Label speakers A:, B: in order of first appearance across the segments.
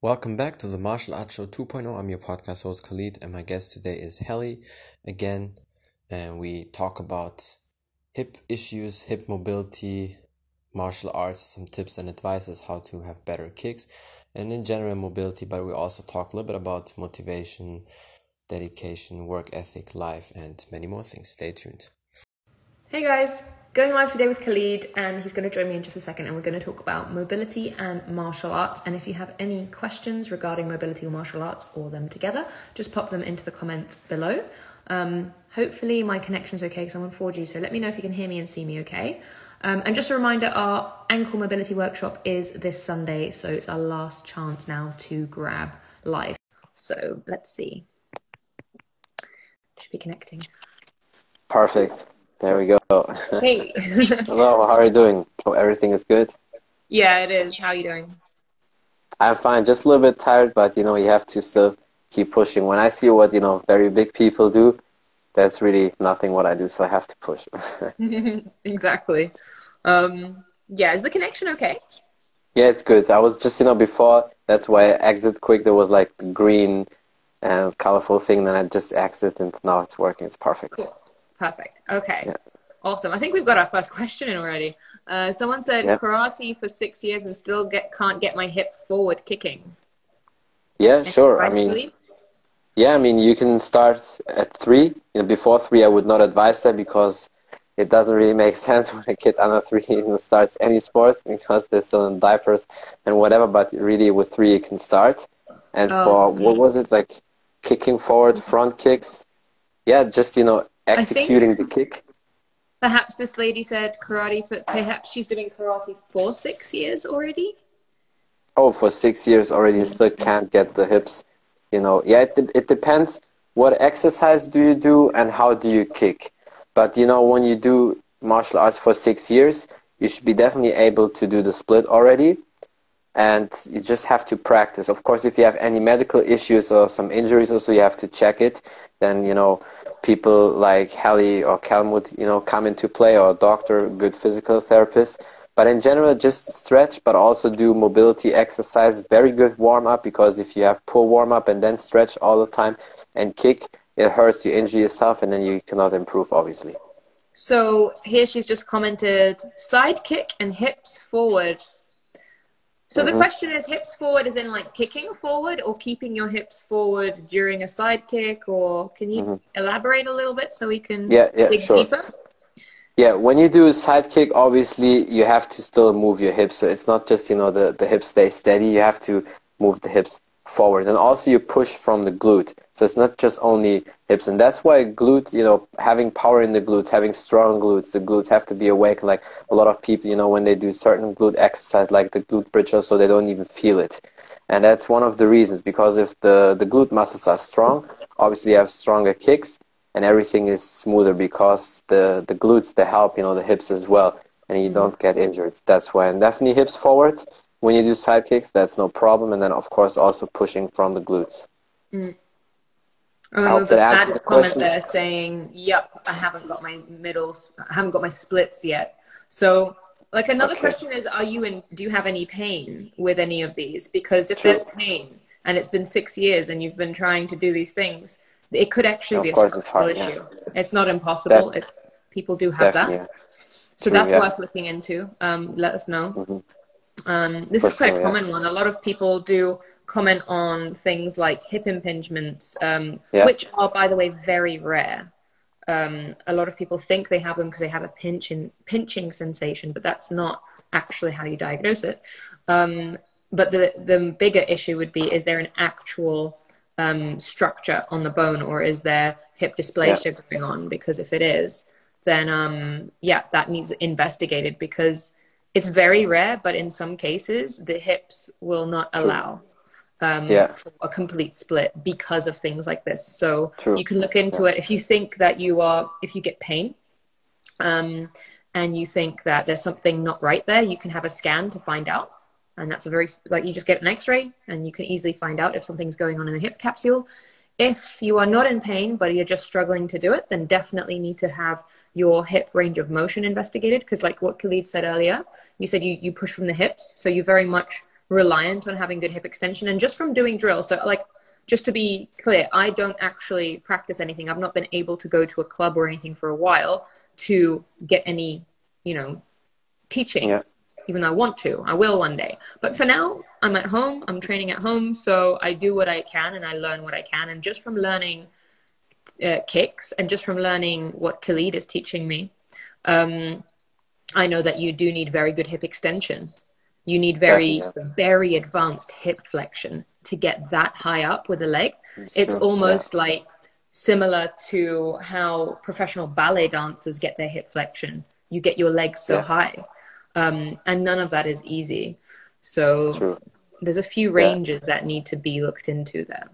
A: Welcome back to the Martial Arts Show 2.0. I'm your podcast host Khalid, and my guest today is Hali again. And we talk about hip issues, hip mobility, martial arts, some tips and advices how to have better kicks, and in general mobility. But we also talk a little bit about motivation, dedication, work ethic, life, and many more things. Stay tuned.
B: Hey guys, going live today with Khalid, and he's going to join me in just a second, and we're going to talk about mobility and martial arts. And if you have any questions regarding mobility or martial arts or them together, just pop them into the comments below. Um, hopefully, my connection's okay because I'm on 4G, so let me know if you can hear me and see me okay. Um, and just a reminder our ankle mobility workshop is this Sunday, so it's our last chance now to grab live. So let's see. Should be connecting.
C: Perfect. There we go.
B: Hey.
C: Hello, how are you doing? Hope everything is good.
B: yeah, it is. How are you doing?
C: I'm fine. Just a little bit tired, but you know, you have to still keep pushing. When I see what, you know, very big people do, that's really nothing what I do, so I have to push.
B: exactly. Um, yeah, is the connection okay?
C: yeah, it's good. I was just, you know, before, that's why I exit quick. There was like green and colorful thing, then I just exit, and now it's working. It's perfect.
B: Cool. Perfect. Okay.
C: Yeah.
B: Awesome. I think we've got our first question in already. Uh, someone said
C: Yeah.
B: karate for six years and still get can't get my hip forward kicking.
C: Yeah, sure. I mean? Yeah, I mean, you can start at three. You know, before three, I would not advise that because it doesn't really make sense when a kid under three starts any sports because they're still in diapers and whatever. But really, with three, you can start. And
B: Oh,
C: for
B: okay.
C: what was it like, kicking forward, front kicks? Yeah, just you know, executing the kick.
B: Perhaps this lady said karate for perhaps she's doing karate for six years already.
C: Oh, for six years already, you still can't get the hips. You know, yeah, it, de- it depends. What exercise do you do and how do you kick? But you know, when you do martial arts for six years, you should be definitely able to do the split already. And you just have to practice. Of course, if you have any medical issues or some injuries, also you have to check it. Then you know, people like Hali or Calm would you know come into play, or a doctor, good physical therapist. But in general, just stretch, but also do mobility exercise. Very good warm up because if you have poor warm up and then stretch all the time and kick, it hurts. You injure yourself, and then you cannot improve. Obviously.
B: So here she's just commented side kick and hips forward. So the
C: Mhm.
B: question is hips forward is in like kicking forward or keeping your hips forward during a side kick or can you
C: Mhm.
B: elaborate a little bit so we can
C: Yeah, yeah,
B: dig
C: sure.
B: deeper?
C: Yeah, when you do a side kick, obviously you have to still move your hips. So it's not just you know the the hips stay steady. You have to move the hips forward, and also you push from the glute. So it's not just only hips, and that's why glutes You know, having power in the glutes, having strong glutes, the glutes have to be awake. Like a lot of people, you know, when they do certain glute exercise, like the glute bridge, so they don't even feel it, and that's one of the reasons. Because if the the glute muscles are strong, obviously you have stronger kicks and everything is smoother because the the glutes they help you know the hips as well. And you mm-hmm. don't get injured. That's why. And definitely hips forward when you do side kicks that's no problem and then of course also pushing from the glutes
B: And
C: I hope that answered the
B: comment
C: question.
B: there saying, "Yep, I haven't got my middles, I haven't got my splits yet." So, like another
C: Okay.
B: question is, are you in? Do you have any pain with any of these? Because if
C: True.
B: there's pain and it's been six years and you've been trying to do these things, it could actually be a
C: it's
B: structural
C: hard,
B: issue. It's not impossible.
C: Def-
B: it, people do have that, so
C: True,
B: that's
C: yeah.
B: worth looking into. Um, let us know.
C: Mhm.
B: Um, this
C: For
B: is quite
C: sure,
B: a
C: yeah.
B: common one. A lot of people do comment on things like hip impingements, um,
C: Yeah.
B: which are, by the way, very rare. Um, a lot of people think they have them because they have a pinching pinching sensation, but that's not actually how you diagnose it. Um, but the the bigger issue would be: is there an actual um, structure on the bone, or is there hip dysplasia going on? Because if it is, then um, yeah, that needs investigated because it's very rare, but in some cases, the hips will not allow um,
C: Yeah.
B: for a complete split because of things like this. So
C: True.
B: you can look into it if you think that you are, if you get pain, um, and you think that there's something not right there, you can have a scan to find out. And that's a very like you just get an X-ray, and you can easily find out if something's going on in the hip capsule. If you are not in pain, but you're just struggling to do it, then definitely need to have your hip range of motion investigated. Because, like what Khalid said earlier, you said you, you push from the hips, so you're very much reliant on having good hip extension and just from doing drills. So like just to be clear, I don't actually practice anything. I've not been able to go to a club or anything for a while to get any, you know, teaching.
C: Yeah.
B: Even though I want to, I will one day. But for now, I'm at home. I'm training at home, so I do what I can and I learn what I can. And just from learning uh, kicks and just from learning what Khalid is teaching me, um, I know that you do need very good hip extension. You need very,
C: Definitely.
B: very advanced hip flexion to get that high up with a leg.
C: It's
B: It's almost like similar to how professional ballet dancers get their hip flexion. You get your legs so
C: Yeah.
B: high, um, and none of that is easy. So there's a few ranges that need to be looked into there.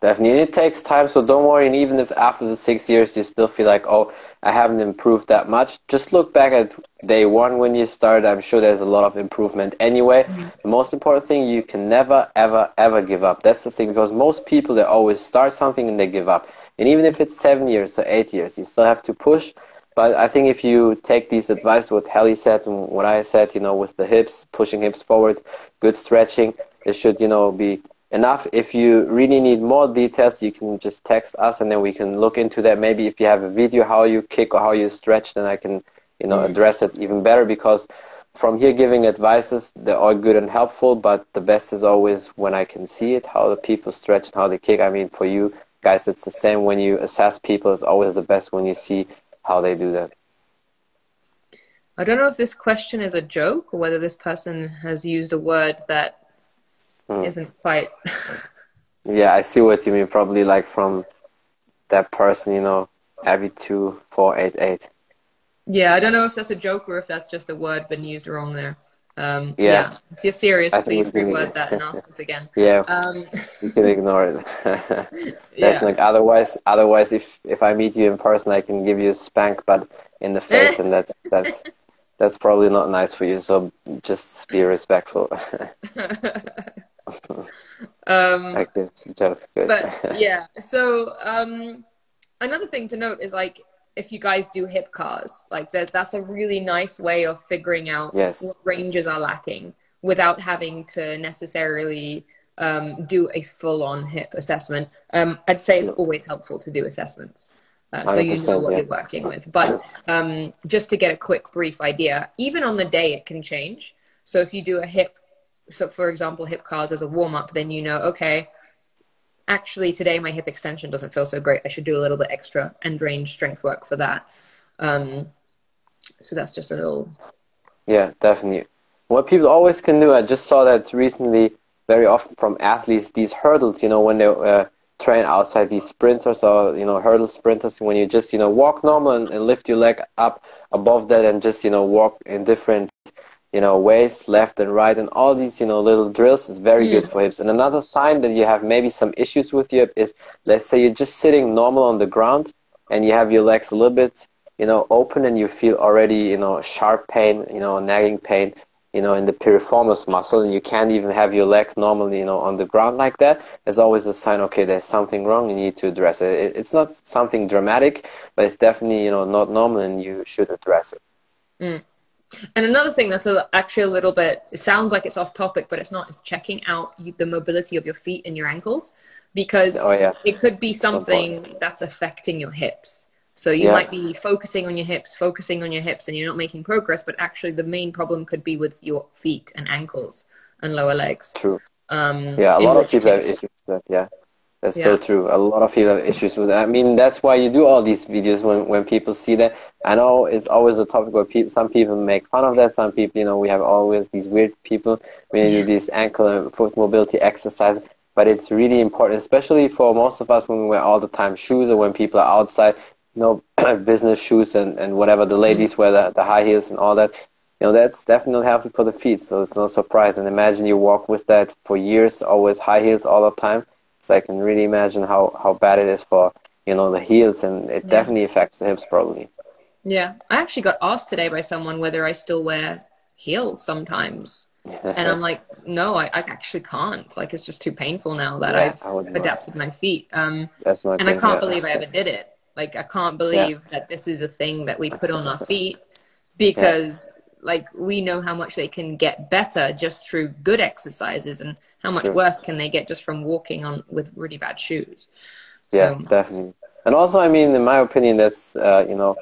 C: Definitely. It takes time, so don't worry. And even if after the six years you still feel like, oh, I haven't improved that much, just look back at day one when you started. I'm sure there's a lot of improvement anyway. The most important thing, you can never, ever, ever give up. That's the thing, because most people, they always start something and they give up. And even if it's seven years or eight years, you still have to push. But I think if you take these advice, what Hali said and what I said, you know, with the hips, pushing hips forward, good stretching, it should, you know, be enough. If you really need more details, you can just text us and then we can look into that. Maybe if you have a video how you kick or how you stretch, then I can, you know, mm-hmm. address it even better because from here giving advices, they're all good and helpful, but the best is always when I can see it, how the people stretch and how they kick. I mean, for you guys, it's the same when you assess people. It's always the best when you see how they do that.
B: I don't know if this question is a joke or whether this person has used a word that
C: Hmm.
B: not quite.
C: Yeah, I see what you mean. Probably like from that person, you know, Abby two four eight eight.
B: yeah, I don't know if that's a joke or if that's just a word been used wrong there. Um,
C: Yeah.
B: yeah. If you're serious,
C: I
B: please reword that and ask us again.
C: Yeah,
B: Um,
C: you can ignore it. That's
B: yeah.
C: like otherwise. Otherwise, if if I meet you in person, I can give you a spank, but in the face, and that's that's that's probably not nice for you. So just be respectful.
B: um,
C: like it's a joke. Good.
B: but yeah so um another thing to note is like if you guys do hip cars like that that's a really nice way of figuring out
C: Yes.
B: what ranges are lacking without having to necessarily um, do a full-on hip assessment um, i'd say it's always helpful to do assessments uh, so you know what
C: yeah.
B: you're working with but um, just to get a quick brief idea even on the day it can change so if you do a hip so for example hip cars as a warm-up then you know okay actually today my hip extension doesn't feel so great. I should do a little bit extra end range strength work for that. Um, so that's just a little.
C: Yeah, definitely. What people always can do, I just saw that recently very often from athletes, these hurdles, you know, when they uh, train outside these sprinters or, you know, hurdle sprinters, when you just, you know, walk normal and, and lift your leg up above that and just, you know, walk in different, you know, waist, left and right, and all these, you know, little drills is very hmm. good for hips. And another sign that you have maybe some issues with your hip is, let's say you're just sitting normal on the ground and you have your legs a little bit, you know, open and you feel already, you know, sharp pain, you know, nagging pain, you know, in the piriformis muscle, and you can't even have your leg normally, you know, on the ground like that. There's always a sign, okay, there's something wrong. You need to address it. it it's not something dramatic, but it's definitely, you know, not normal, and you should address it. Hmm.
B: And another thing that's a, actually a little bit, it sounds like it's off topic, but it's not, is checking out the mobility of your feet and your ankles because
C: Oh, yeah.
B: it could be
C: So
B: something that's affecting your hips. So you
C: Yeah.
B: might be focusing on your hips, focusing on your hips, and you're not making progress, but actually the main problem could be with your feet and ankles and lower legs.
C: True.
B: Um,
C: Yeah, a lot of people have
B: case-
C: issues with that. Yeah, that's so true. A lot of people have issues with that. I mean, that's why you do all these videos when, when people see that. I know it's always a topic where people, some people make fun of that. Some people, you know, we have always these weird people when you do these ankle and foot mobility exercises. But it's really important, especially for most of us when we wear all the time shoes or when people are outside, you know, business shoes and, and whatever. The mm-hmm. ladies wear the, the high heels and all that you know that's definitely healthy for the feet so it's no surprise and imagine you walk with that for years always high heels all the time so i can really imagine how how bad it is for you know the heels and it
B: Yeah.
C: definitely affects the hips probably
B: Yeah, I actually got asked today by someone whether I still wear heels sometimes. And I'm like, no, I, I actually can't. Like, it's just too painful now that
C: Yeah,
B: I've adapted my feet. Um,
C: that's not
B: and I can't
C: yeah.
B: believe I ever did it. Like, I can't believe that this is a thing that we put on our feet because like we know how much they can get better just through good exercises and how much
C: Sure.
B: worse can they get just from walking on with really bad shoes.
C: Yeah,
B: So-
C: definitely. And also, I mean, in my opinion, that's uh, you know,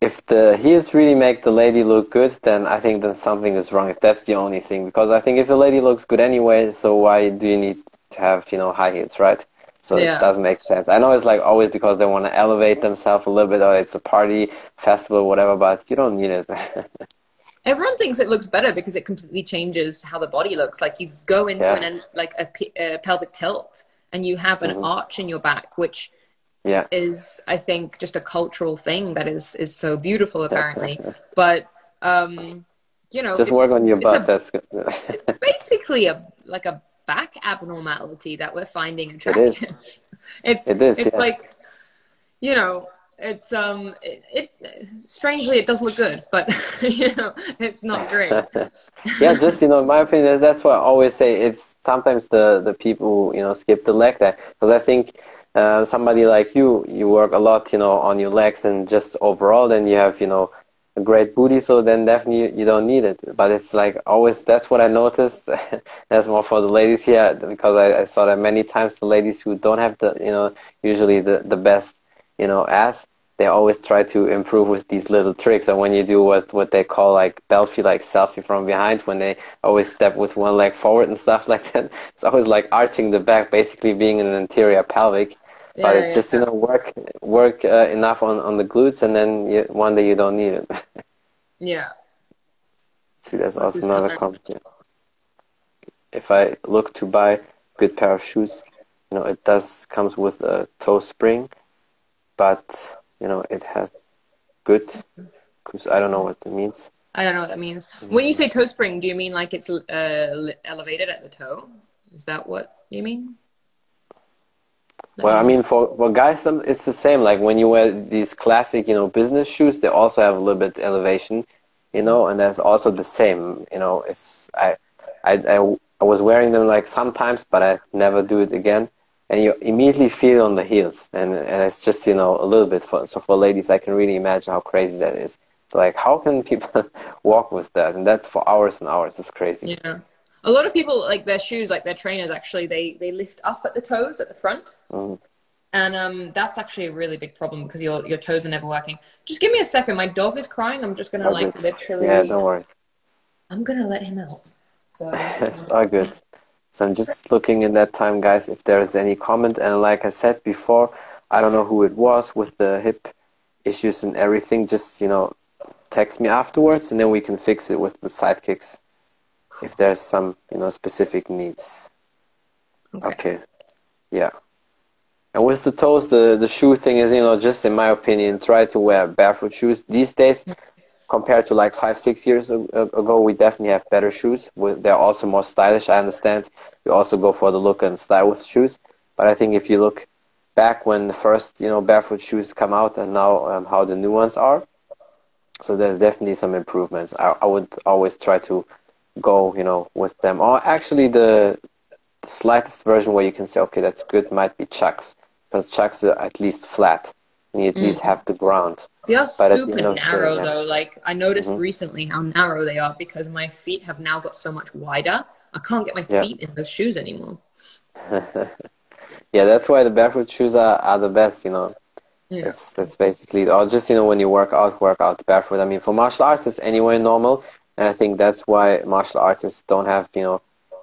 C: if the heels really make the lady look good, then I think then something is wrong. If that's the only thing, because I think if the lady looks good anyway, so why do you need to have you know high heels, right? So
B: Yeah.
C: it doesn't make sense. I know it's like always because they want to elevate themselves a little bit, or it's a party, festival, whatever, but you don't need it.
B: Everyone thinks it looks better because it completely changes how the body looks. Like you go into
C: Yeah.
B: an like a, a pelvic tilt and you have an
C: Mhm.
B: arch in your back, which
C: yeah,
B: is I think just a cultural thing that is is so beautiful apparently. but um, you know,
C: just work on your butt.
B: a-
C: That's good.
B: it's basically a like a back abnormality that we're finding
C: is.
B: attractive. it's
C: It is,
B: it's
C: yeah.
B: like you know it's um it, it strangely it does look good but you know it's not great
C: yeah, just you know, in my opinion, that's why I always say it's sometimes the the people you know skip the leg day because I think uh, somebody like you, you work a lot, you know, on your legs and just overall, then you have you know a great booty, so then definitely you, don't need it. But it's like always that's what I noticed. that's more for the ladies here because I, I saw that many times the ladies who don't have the you know usually the the best you know ass they always try to improve with these little tricks. And when you do what, what they call like belfie, like selfie from behind, when they always step with one leg forward and stuff like that, it's always like arching the back, basically being an anterior pelvic. But
B: Yeah,
C: it's
B: yeah,
C: just you know work work uh, enough on, on the glutes, and then you, one day you don't need it.
B: yeah
C: See, that's
B: What's
C: also another yeah. If I look to buy a good pair of shoes, you know, it does comes with a toe spring, but you know, it has good. Cause I don't know what it means.
B: i don't know what that means when you say toe spring do you mean like it's uh, elevated at the toe is that what you mean
C: Well, I mean, for for guys, it's the same. Like when you wear these classic, you know, business shoes, they also have a little bit elevation, you know, and that's also the same. You know, it's I, I, I, I was wearing them like sometimes, but I never do it again. And you immediately feel it on the heels, and and it's just you know a little bit for so for ladies, I can really imagine how crazy that is. So like, how can people walk with that? And that's for hours and hours. It's crazy.
B: yeah a lot of people like their shoes like their trainers actually they they lift up at the toes at the front
C: Mm.
B: and um that's actually a really big problem because your your toes are never working just give me a second my dog is crying i'm just gonna
C: All
B: like
C: good.
B: literally
C: Yeah, don't worry.
B: i'm gonna let him out so
C: It's all good. So I'm just looking in that time, guys, if there's any comment. And like I said before, I don't know who it was with the hip issues and everything. Just, you know, text me afterwards and then we can fix it with the sidekicks if there's some, you know, specific needs.
B: okay.
C: Okay. Yeah. And with the toes, the, the shoe thing is, you know, just in my opinion, try to wear barefoot shoes. These days, compared to like five, six years ago, we definitely have better shoes. They're also more stylish, I understand. you also go for the look and style with shoes. But I think if you look back when the first, you know, barefoot shoes come out and now um, how the new ones are, so there's definitely some improvements. I, I would always try to go, you know, with them. Or actually the the slightest version where you can say, okay, that's good, might be chucks, because chucks are at least flat. And you at least have the ground.
B: They are
C: But
B: super
C: end of the day,
B: narrow
C: yeah.
B: though. Like I noticed
C: Mhm.
B: recently how narrow they are because my feet have now got so much wider. I can't get my
C: Yeah.
B: feet in those shoes anymore.
C: Yeah, that's why the barefoot shoes are, are the best, you know.
B: Yeah.
C: That's that's basically or just you know when you work out, work out barefoot. I mean, for martial arts, it's anyway normal, and I think that's why martial artists don't have you know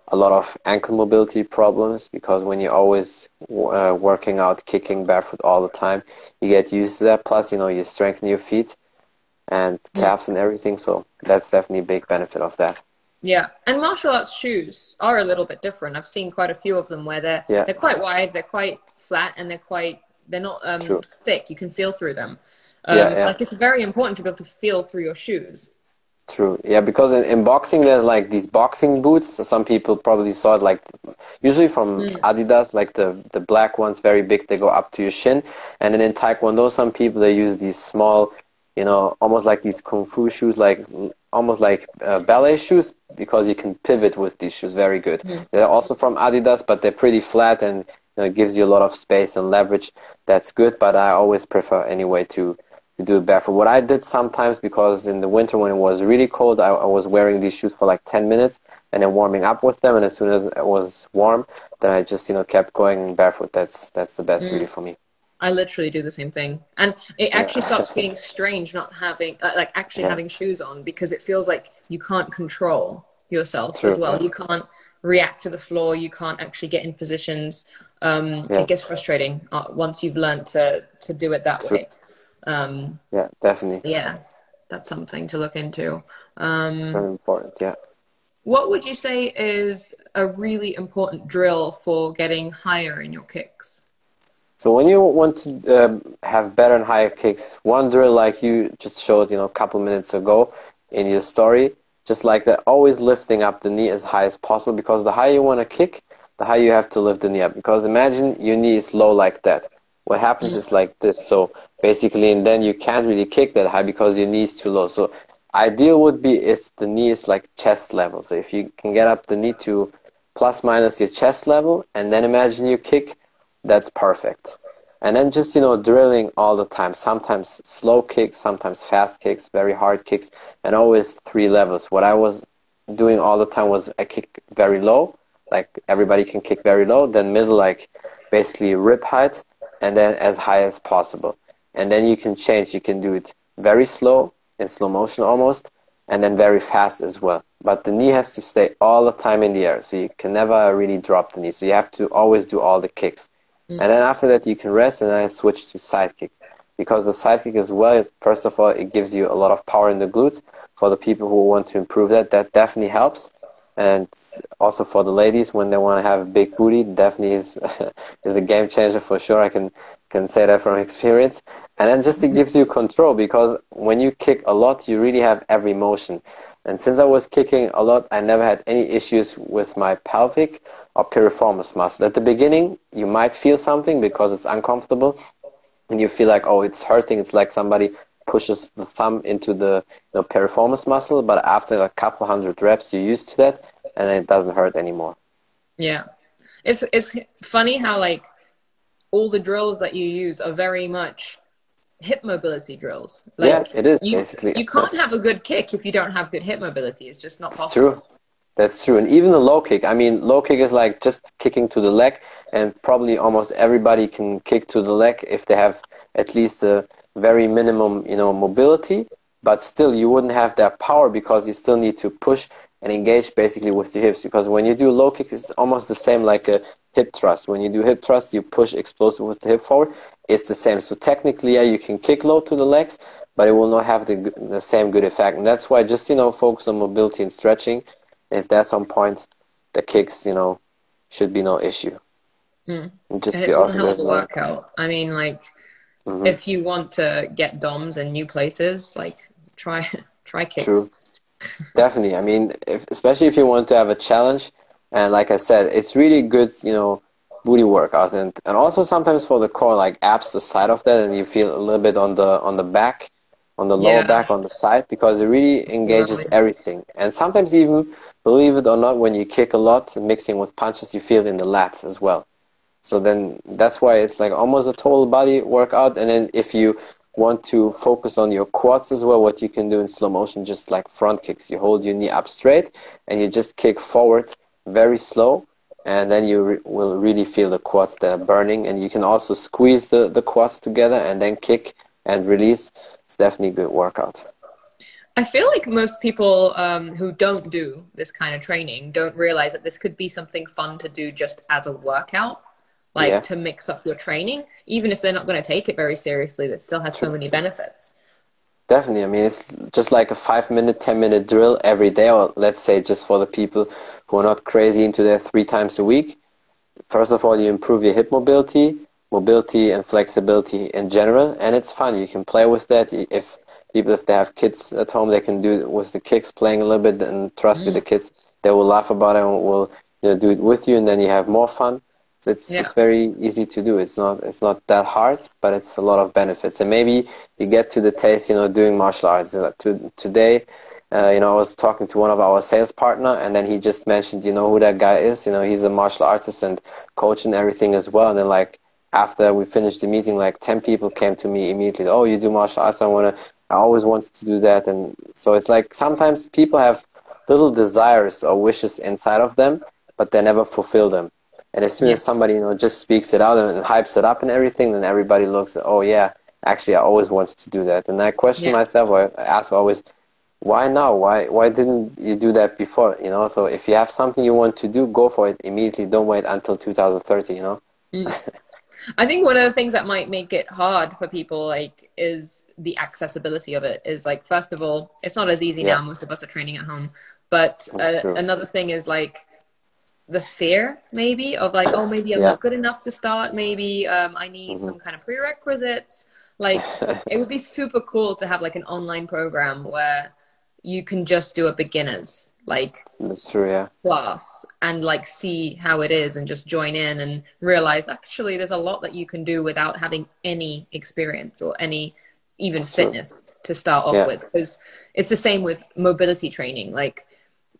C: a lot of ankle mobility problems because when you're always uh, working out, kicking barefoot all the time, you get used to that. Plus, you know, you strengthen your feet and calves and everything. So that's definitely a big benefit of that.
B: Yeah, and martial arts shoes are a little bit different. I've seen quite a few of them where they're
C: Yeah.
B: they're quite wide, they're quite flat, and they're quite they're not um, thick. You can feel through them. Um,
C: Yeah, yeah.
B: Like it's very important to be able to feel through your shoes.
C: True. Yeah, because in, in boxing there's like these boxing boots. So some people probably saw it like usually from Adidas, like the the black ones, very big. They go up to your shin. And then in Taekwondo, some people they use these small, you know, almost like these kung fu shoes, like almost like uh, ballet shoes, because you can pivot with these shoes. Very good. They're also from Adidas, but they're pretty flat and you know, it gives you a lot of space and leverage. That's good. But I always prefer anyway to to do it barefoot. What I did sometimes because in the winter when it was really cold, I, I was wearing these shoes for like 10 minutes and then warming up with them. And as soon as it was warm, then I just you know kept going barefoot. That's that's the best mm. really for me.
B: I literally do the same thing, and it actually yeah. starts feeling strange not having uh, like actually yeah. having shoes on because it feels like you can't control yourself True. as well. You can't react to the floor. You can't actually get in positions. Um, yeah. It gets frustrating uh, once you've learned to to do it that True. way. Um,
C: yeah, definitely.
B: Yeah, that's something to look into. Um,
C: it's very important. Yeah.
B: What would you say is a really important drill for getting higher in your kicks?
C: So when you want to um, have better and higher kicks, one drill like you just showed, you know, a couple minutes ago in your story, just like that, always lifting up the knee as high as possible because the higher you want to kick, the higher you have to lift the knee up. Because imagine your knee is low like that. What happens mm-hmm. is like this. So basically, and then you can't really kick that high because your knee is too low. So Ideal would be if the knee is like chest level. So if you can get up the knee to plus minus your chest level and then imagine you kick, that's perfect. And then just, you know, drilling all the time. Sometimes slow kicks, sometimes fast kicks, very hard kicks, and always three levels. What I was doing all the time was I kick very low, like everybody can kick very low, then middle, like basically rib height, and then as high as possible. And then you can change. You can do it very slow, in slow motion almost, and then very fast as well. But the knee has to stay all the time in the air, so you can never really drop the knee. So you have to always do all the kicks. Mm. And then after that, you can rest, and then I switch to side kick. Because the side kick as well, first of all, it gives you a lot of power in the glutes. For the people who want to improve that, that definitely helps and also for the ladies when they want to have a big booty definitely is is a game changer for sure. I can can say that from experience. And then just it mm-hmm. gives you control because when you kick a lot you really have every motion. And since i was kicking a lot i never had any issues with my pelvic or piriformis muscle. At the beginning you might feel something because it's uncomfortable and you feel like oh it's hurting. It's like somebody pushes the thumb into the you know, piriformis muscle, but after a couple hundred reps, you're used to that, and it doesn't hurt anymore.
B: Yeah, it's it's funny how like all the drills that you use are very much hip mobility drills. Like,
C: yeah, it is
B: you,
C: basically.
B: You can't have a good kick if you don't have good hip mobility. It's just not possible.
C: True. That's true. And even the low kick. I mean, low kick is like just kicking to the leg, and probably almost everybody can kick to the leg if they have at least a very minimum, you know, mobility. But still, you wouldn't have that power because you still need to push and engage basically with your hips. Because when you do low kicks, it's almost the same like a hip thrust. When you do hip thrust, you push explosive with the hip forward. It's the same. So technically, yeah, you can kick low to the legs, but it will not have the the same good effect. And that's why just you know focus on mobility and stretching if that's on point, the kicks, you know, should be no issue.
B: Mm. Just and it's also one hell of a workout. I mean, like, mm-hmm. if you want to get DOMs in new places, like, try try kicks. True.
C: Definitely. I mean, if, especially if you want to have a challenge, and like I said, it's really good, you know, booty workout, and and also sometimes for the core, like abs, the side of that, and you feel a little bit on the on the back on the lower yeah. back on the side because it really engages everything. And sometimes even believe it or not when you kick a lot mixing with punches you feel in the lats as well. So then that's why it's like almost a total body workout. And then if you want to focus on your quads as well what you can do in slow motion just like front kicks. You hold your knee up straight and you just kick forward very slow. And then you re- will really feel the quads that are burning. And you can also squeeze the, the quads together and then kick and release, it's definitely a good workout.
B: I feel like most people um, who don't do this kind of training don't realize that this could be something fun to do just as a workout, like yeah. to mix up your training. Even if they're not going to take it very seriously, that still has so many benefits.
C: Definitely. I mean, it's just like a five minute, 10 minute drill every day, or let's say just for the people who are not crazy into that three times a week. First of all, you improve your hip mobility mobility and flexibility in general and it's fun you can play with that if people if they have kids at home they can do it with the kicks playing a little bit and trust mm. me the kids they will laugh about it and will you know do it with you and then you have more fun so it's yeah. it's very easy to do it's not it's not that hard but it's a lot of benefits and maybe you get to the taste you know doing martial arts to, today uh, you know, I was talking to one of our sales partner, and then he just mentioned, you know, who that guy is. You know, he's a martial artist and coach and everything as well. And then like, after we finished the meeting, like 10 people came to me immediately. Oh, you do martial arts. I want to, I always wanted to do that. And so it's like sometimes people have little desires or wishes inside of them, but they never fulfill them. And as soon yeah. as somebody, you know, just speaks it out and hypes it up and everything, then everybody looks at, oh yeah, actually I always wanted to do that. And I question yeah. myself, or I ask always, why now? Why why didn't you do that before? You know, so if you have something you want to do, go for it immediately. Don't wait until 2030. You know.
B: Mm. I think one of the things that might make it hard for people like is the accessibility of it. Is like first of all, it's not as easy yeah. now. Most of us are training at home, but uh, another thing is like the fear maybe of like oh maybe I'm yeah. not good enough to start. Maybe um, I need mm-hmm. some kind of prerequisites. Like it would be super cool to have like an online program where you can just do a beginners like
C: that's true yeah.
B: class and like see how it is and just join in and realize actually there's a lot that you can do without having any experience or any even that's fitness true. to start off yeah. with. Because it's the same with mobility training. Like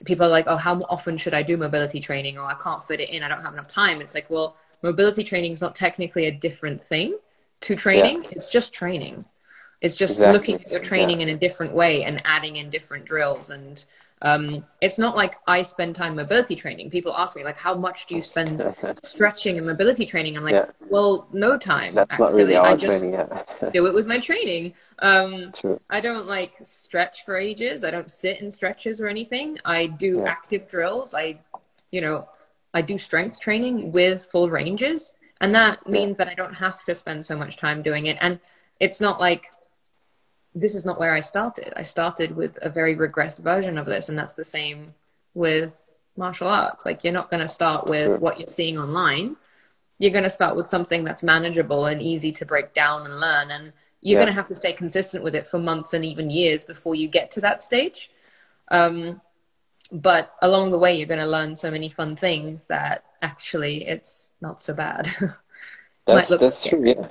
B: people are like oh how often should i do mobility training? Or oh, i can't fit it in. I don't have enough time. It's like well mobility training is not technically a different thing to training. Yeah. it's just training it's just exactly. looking at your training yeah. in a different way and adding in different drills. And um, it's not like I spend time mobility training. People ask me like, how much do you spend stretching and mobility training? I'm like, yeah. well, no time.
C: That's actually. not really our I just training
B: do it with my training. Um, True. I don't like stretch for ages. I don't sit in stretches or anything. I do yeah. active drills. I, you know, I do strength training with full ranges. And that means that I don't have to spend so much time doing it. And it's not like this is not where I started. I started with a very regressed version of this, and that's the same with martial arts. Like you're not going to start with sure. what you're seeing online. You're going to start with something that's manageable and easy to break down and learn, and you're yeah. going to have to stay consistent with it for months and even years before you get to that stage. Um, but along the way, you're going to learn so many fun things that actually it's not so bad.
C: that's that's scary. true. Yeah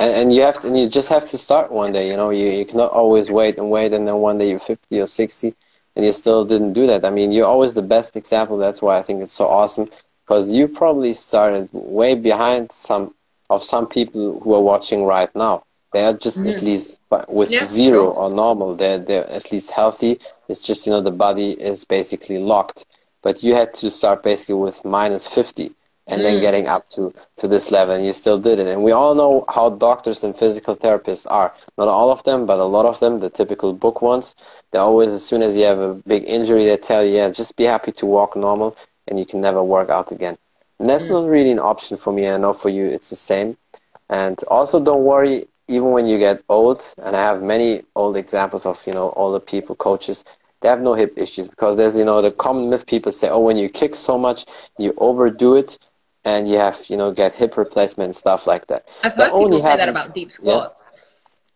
C: and, and you have to, and you just have to start one day. You know, you you cannot always wait and wait, and then one day you're 50 or 60, and you still didn't do that. I mean, you're always the best example. That's why I think it's so awesome because you probably started way behind some of some people who are watching right now. They are just mm-hmm. at least with yeah, zero or normal. They're they're at least healthy. It's just you know the body is basically locked. But you had to start basically with minus 50 and mm. then getting up to, to this level and you still did it. And we all know how doctors and physical therapists are. Not all of them but a lot of them the typical book ones. They always as soon as you have a big injury they tell you yeah just be happy to walk normal and you can never work out again. And that's mm. not really an option for me. I know for you it's the same. And also don't worry even when you get old and i have many old examples of you know older people coaches they have no hip issues because there's you know the common myth people say oh when you kick so much you overdo it and you have you know get hip replacement and stuff like that.
B: I've heard people say that about deep squats.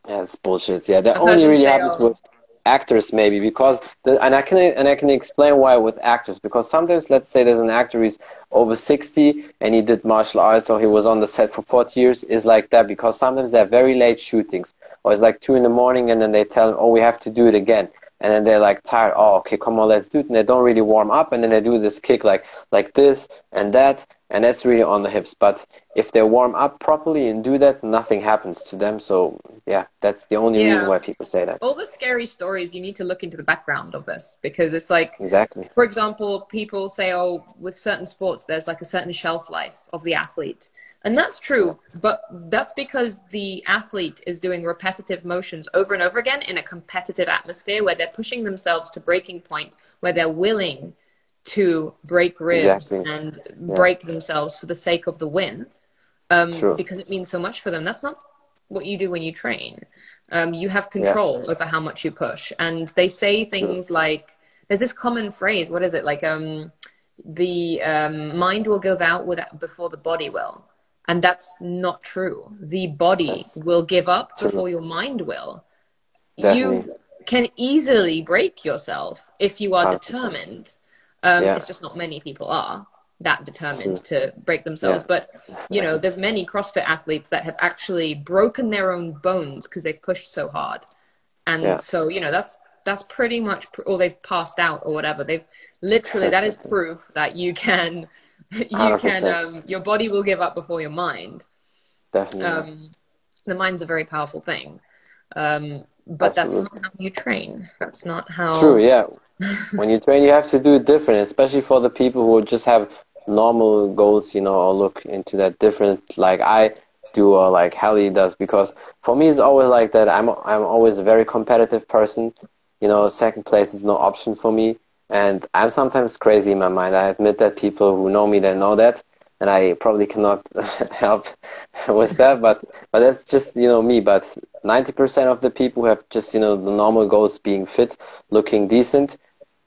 C: Yeah, that's bullshit. Yeah, that I've only really happens with actors maybe because the, and I can and I can explain why with actors because sometimes let's say there's an actor who's over 60 and he did martial arts or he was on the set for 40 years is like that because sometimes they're very late shootings or it's like two in the morning and then they tell him oh we have to do it again and then they're like tired oh okay come on let's do it and they don't really warm up and then they do this kick like like this and that and that's really on the hips. But if they warm up properly and do that, nothing happens to them. So yeah, that's the only yeah. reason why people say that.
B: All the scary stories, you need to look into the background of this because it's like
C: exactly.
B: For example, people say, "Oh, with certain sports, there's like a certain shelf life of the athlete." And that's true, but that's because the athlete is doing repetitive motions over and over again in a competitive atmosphere where they're pushing themselves to breaking point, where they're willing to break ribs exactly. and yeah. break themselves for the sake of the win um, because it means so much for them. That's not what you do when you train. Um, you have control yeah. over how much you push. And they say things True. like, there's this common phrase, what is it? Like, um, the um, mind will give out without, before the body will. And that's not true. The body that's will give up true. before your mind will. Definitely. You can easily break yourself if you are 100%. determined um, yeah. It's just not many people are that determined to break themselves. Yeah. But you know, there's many CrossFit athletes that have actually broken their own bones because they've pushed so hard, and yeah. so you know that's that's pretty much or they've passed out or whatever. They've literally that is proof that you can you 100%. can um, your body will give up before your mind.
C: Definitely.
B: Um, the mind's a very powerful thing. Um, but
C: Absolutely.
B: that's not how you train. That's not how.
C: True, yeah. When you train, you have to do it different, especially for the people who just have normal goals, you know, or look into that different, like I do or like Hali does. Because for me, it's always like that. I'm I'm always a very competitive person. You know, second place is no option for me, and I'm sometimes crazy in my mind. I admit that people who know me, they know that, and I probably cannot help with that. But but that's just you know me. But 90% of the people have just you know the normal goals, being fit, looking decent,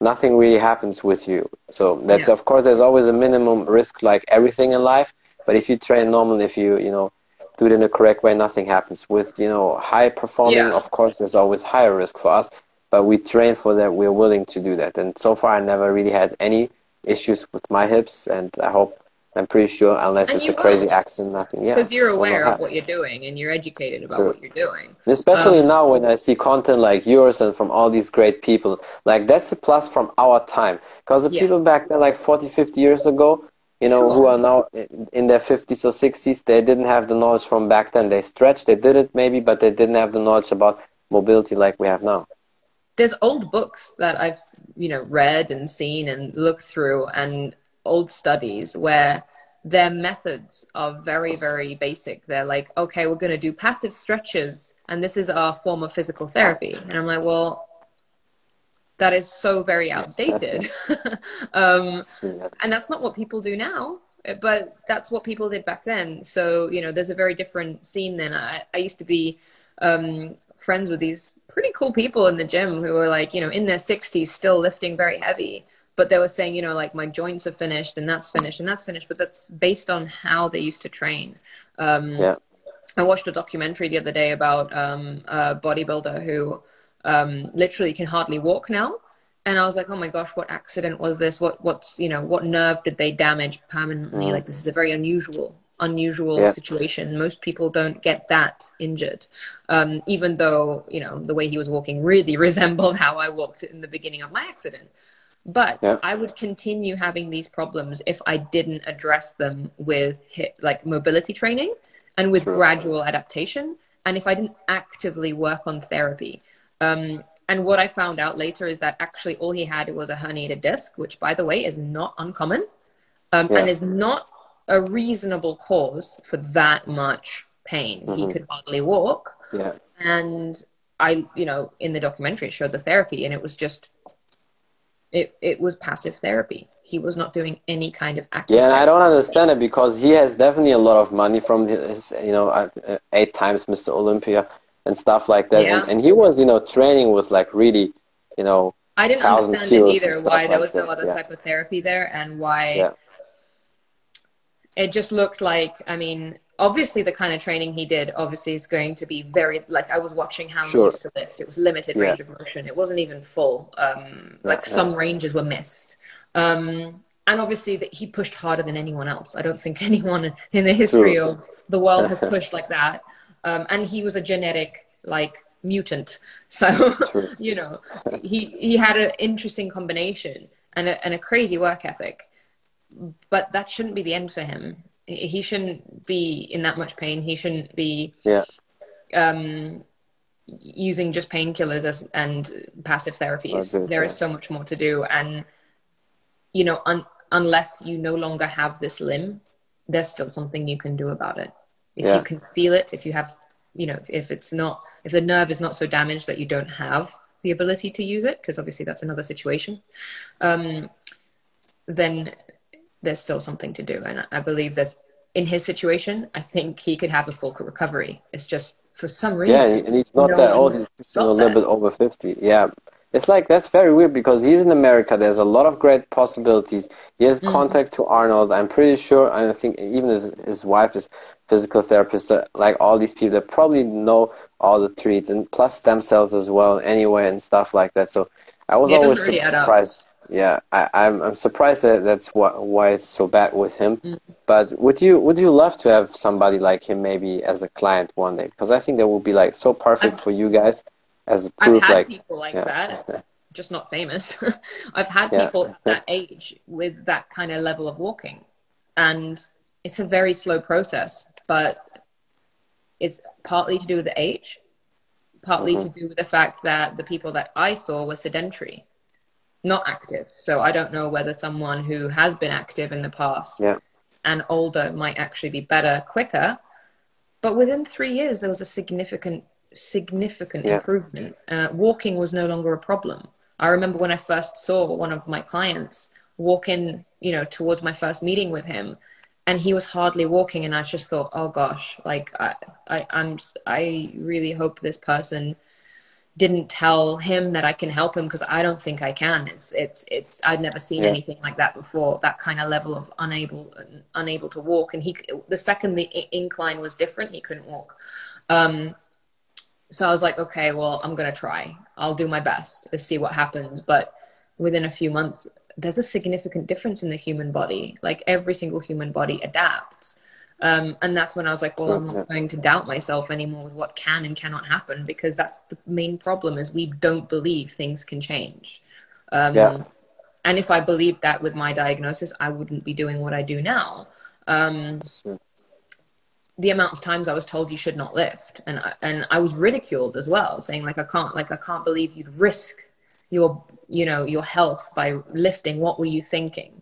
C: nothing really happens with you. So that's
B: Yeah.
C: of course there's always a minimum risk, like everything in life. But if you train normal, if you you know do it in the correct way, nothing happens. With you know high performing,
B: Yeah.
C: of course, there's always higher risk for us. But we train for that. We're willing to do that. And so far, I never really had any issues with my hips. And I hope, I'm pretty sure, unless
B: And
C: it's a crazy accident, nothing. Yeah,
B: Because you're aware of what you're doing and you're educated about
C: True.
B: what you're doing.
C: and especially
B: Um,
C: now when I see content like yours and from all these great people, like that's a plus from our time. Because the
B: Yeah.
C: people back then, like 40, 50 years ago, you know, who are now in- in their 50s or 60s, they didn't have the knowledge from back then. They stretched, they did it maybe, but they didn't have the knowledge about mobility like we have now.
B: there's old books that I've you know read and seen and looked through and old studies where their methods are very very basic. They're like okay we're going to do passive stretches and this is our form of physical therapy. And i'm like well that is so very outdated. Um, and that's not what people do now but that's what people did back then. So you know there's a very different scene then. I, I used to be um, friends with these pretty cool people in the gym who were like you know in their 60s still lifting very heavy but they were saying you know like my joints are finished and that's finished and that's finished but that's based on how they used to train um,
C: Yeah.
B: I watched a documentary the other day about um, a bodybuilder who um, literally can hardly walk now. And I was like, oh my gosh, what accident was this? What what's you know what nerve did they damage permanently? Like this is a very unusual unusual
C: Yeah.
B: situation. Most people don't get that injured, um, even though you know the way he was walking really resembled how I walked in the beginning of my accident. But. I would continue having these problems if I didn't address them with hip, like mobility training and with
C: True.
B: gradual adaptation, and if I didn't actively work on therapy. Um, and what I found out later is that actually all he had was a herniated disc, which, by the way, is not uncommon um,
C: Yeah.
B: and is not a reasonable cause for that much pain. He
C: Mm-hmm.
B: could hardly walk.
C: Yeah.
B: And I, you know, in the documentary, it showed the therapy, and it was just, it, it was passive therapy. He was not doing any kind of active
C: Yeah, and I don't understand it because he has definitely a lot of money from his, you know, uh, uh, eight times Mr. Olympia and stuff like that.
B: Yeah.
C: And, and he was, you know, training with like really, you know,
B: I didn't understand it either why there
C: like
B: was no other
C: yeah.
B: type of therapy there and why
C: Yeah.
B: it just looked like I mean obviously the kind of training he did obviously is going to be very like I was watching how
C: Sure.
B: he used to lift. It was limited
C: Yeah.
B: range of motion. It wasn't even full. Um like
C: Yeah,
B: some ranges were missed. Um and obviously that he pushed harder than anyone else. I don't think anyone in the history
C: True.
B: of the world has pushed like that. Um and he was a genetic like mutant. So you know he he had an interesting combination and a, and a crazy work ethic. But that shouldn't be the end for him he shouldn't be in that much pain. He shouldn't be
C: yeah,
B: um using just painkillers as and passive therapies.
C: Good,
B: There
C: yeah.
B: is so much more to do. And you know un, unless you no longer have this limb there's still something you can do about it. If
C: Yeah.
B: you can feel it if you have you know if, if it's not if the nerve is not so damaged that you don't have the ability to use it because obviously that's another situation um then there's still something to do and I- believe there's in his situation i think he could have a full recovery it's just for some reason
C: yeah. And he's not
B: no
C: that old. He's know, a little
B: that.
C: bit over fifty. Yeah. It's like that's very weird because he's in America. There's a lot of great possibilities. He has
B: Mm-hmm.
C: contact to Arnold. I'm pretty sure. and I think even if his wife is physical therapist, uh, like all these people that probably know all the treats and plus stem cells as well. Anyway, and stuff like that. So I was
B: Yeah,
C: always
B: really
C: surprised. Yeah, I, I'm I'm surprised that that's what why it's so bad with him.
B: Mm.
C: But would you would you love to have somebody like him maybe as a client one day? Because I think that would be like so perfect
B: I've-
C: for you guys as a
B: I've
C: proof.
B: had
C: Like
B: people like
C: yeah.
B: that, just not famous. I've had
C: Yeah.
B: people at that age with that kind of level of walking, and it's a very slow process. But it's partly to do with the age, partly
C: Mm-hmm.
B: to do with the fact that the people that I saw were sedentary, not active. So I don't know whether someone who has been active in the past
C: Yeah.
B: and older might actually be better quicker. But within three years, there was a significant, significant
C: Yeah.
B: improvement. Uh, walking was no longer a problem. I remember when I first saw one of my clients walk in, you know, towards my first meeting with him, and he was hardly walking, and I just thought, oh gosh, like I, I, I'm, I really hope this person didn't tell him that I can help him because I don't think I can. It's it's it's I'd never seen
C: Yeah.
B: anything like that before. That kind of level of unable unable to walk, and he the second the incline was different, he couldn't walk. Um, so I was like, okay, well, I'm gonna try. I'll do my best to see what happens. But within a few months, there's a significant difference in the human body. Like every single human body adapts. Um, and that's when I was like, well, I'm not going to doubt myself anymore with what can and cannot happen because that's the main problem is we don't believe things can change. Um,
C: Yeah.
B: And if I believed that with my diagnosis, I wouldn't be doing what I do now. Um, the amount of times I was told you should not lift, and I, and I was ridiculed as well, saying like I can't like I can't believe you'd risk your you know your health by lifting. What were you thinking?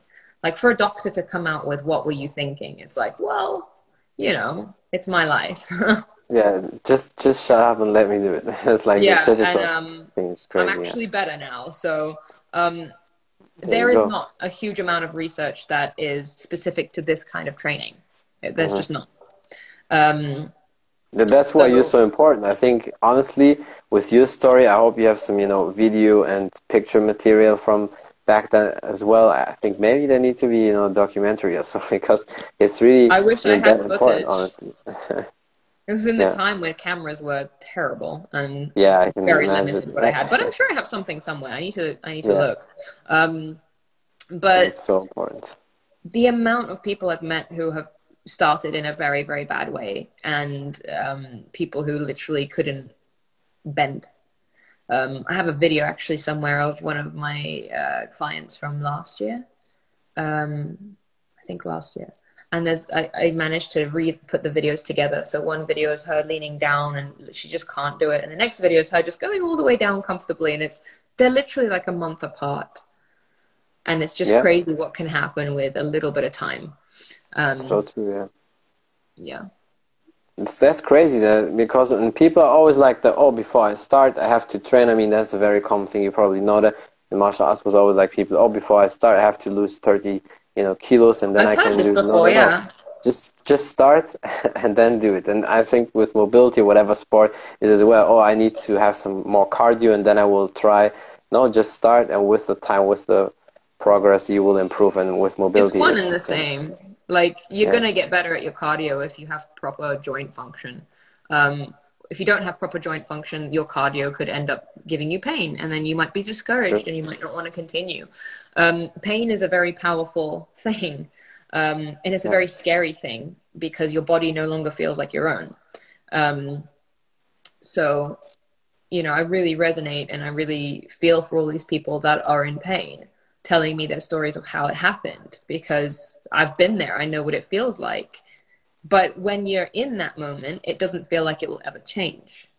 B: Like for a doctor to come out with what were you thinking? It's like well, you know, it's my life.
C: Yeah, just just shut up and let me do it. it's like
B: yeah,
C: typical
B: and um,
C: thing. It's crazy.
B: I'm
C: yeah.
B: actually better now. So um,
C: There
B: there is
C: go.
B: not a huge amount of research that is specific to this kind of training. There's
C: Mm-hmm.
B: just not. Um,
C: That's why you're
B: so
C: important. I think honestly, with your story, I hope you have some, you know, video and picture material from back then as well. I think maybe there need to be, you know, a documentary or something because it's really
B: I wish I had footage.
C: honestly.
B: It was in the
C: Yeah.
B: time where cameras were terrible and
C: yeah,
B: very
C: imagine.
B: limited what I had. But I'm sure I have something somewhere. I need to I need to
C: Yeah.
B: look. Um, but
C: it's so important.
B: the amount of people I've met who have started in a very very bad way, and um, people who literally couldn't bend. Um, I have a video actually somewhere of one of my uh, clients from last year. Um, I think last year. And there's I, I managed to re put the videos together. So one video is her leaning down and she just can't do it, and the next video is her just going all the way down comfortably, and it's they're literally like a month apart. And it's just
C: Yeah.
B: crazy what can happen with a little bit of time. Um,
C: So true, yeah.
B: yeah.
C: It's, that's crazy that because and people are always like that. Oh, before I start, I have to train. I mean, that's a very common thing. You probably know that in martial arts was always like people. Oh, before I start, I have to lose thirty, you know, kilos, and then
B: I've
C: I can do. No,
B: before,
C: no, no. Just just start and then do it. And I think with mobility, whatever sport is as well. Oh, I need to have some more cardio, and then I will try. No, just start, and with the time, with the progress, you will improve. And with mobility, It's
B: one
C: it's
B: and the same. Like you're
C: Yeah.
B: gonna get better at your cardio if you have proper joint function. Um, if you don't have proper joint function, your cardio could end up giving you pain, and then you might be discouraged
C: Sure.
B: and you might not want to continue. Um, pain is a very powerful thing, um, and it's a very scary thing because your body no longer feels like your own. Um, so, you know, I really resonate and I really feel for all these people that are in pain telling me their stories of how it happened because I've been there. I know what it feels like. But when you're in that moment, it doesn't feel like it will ever change.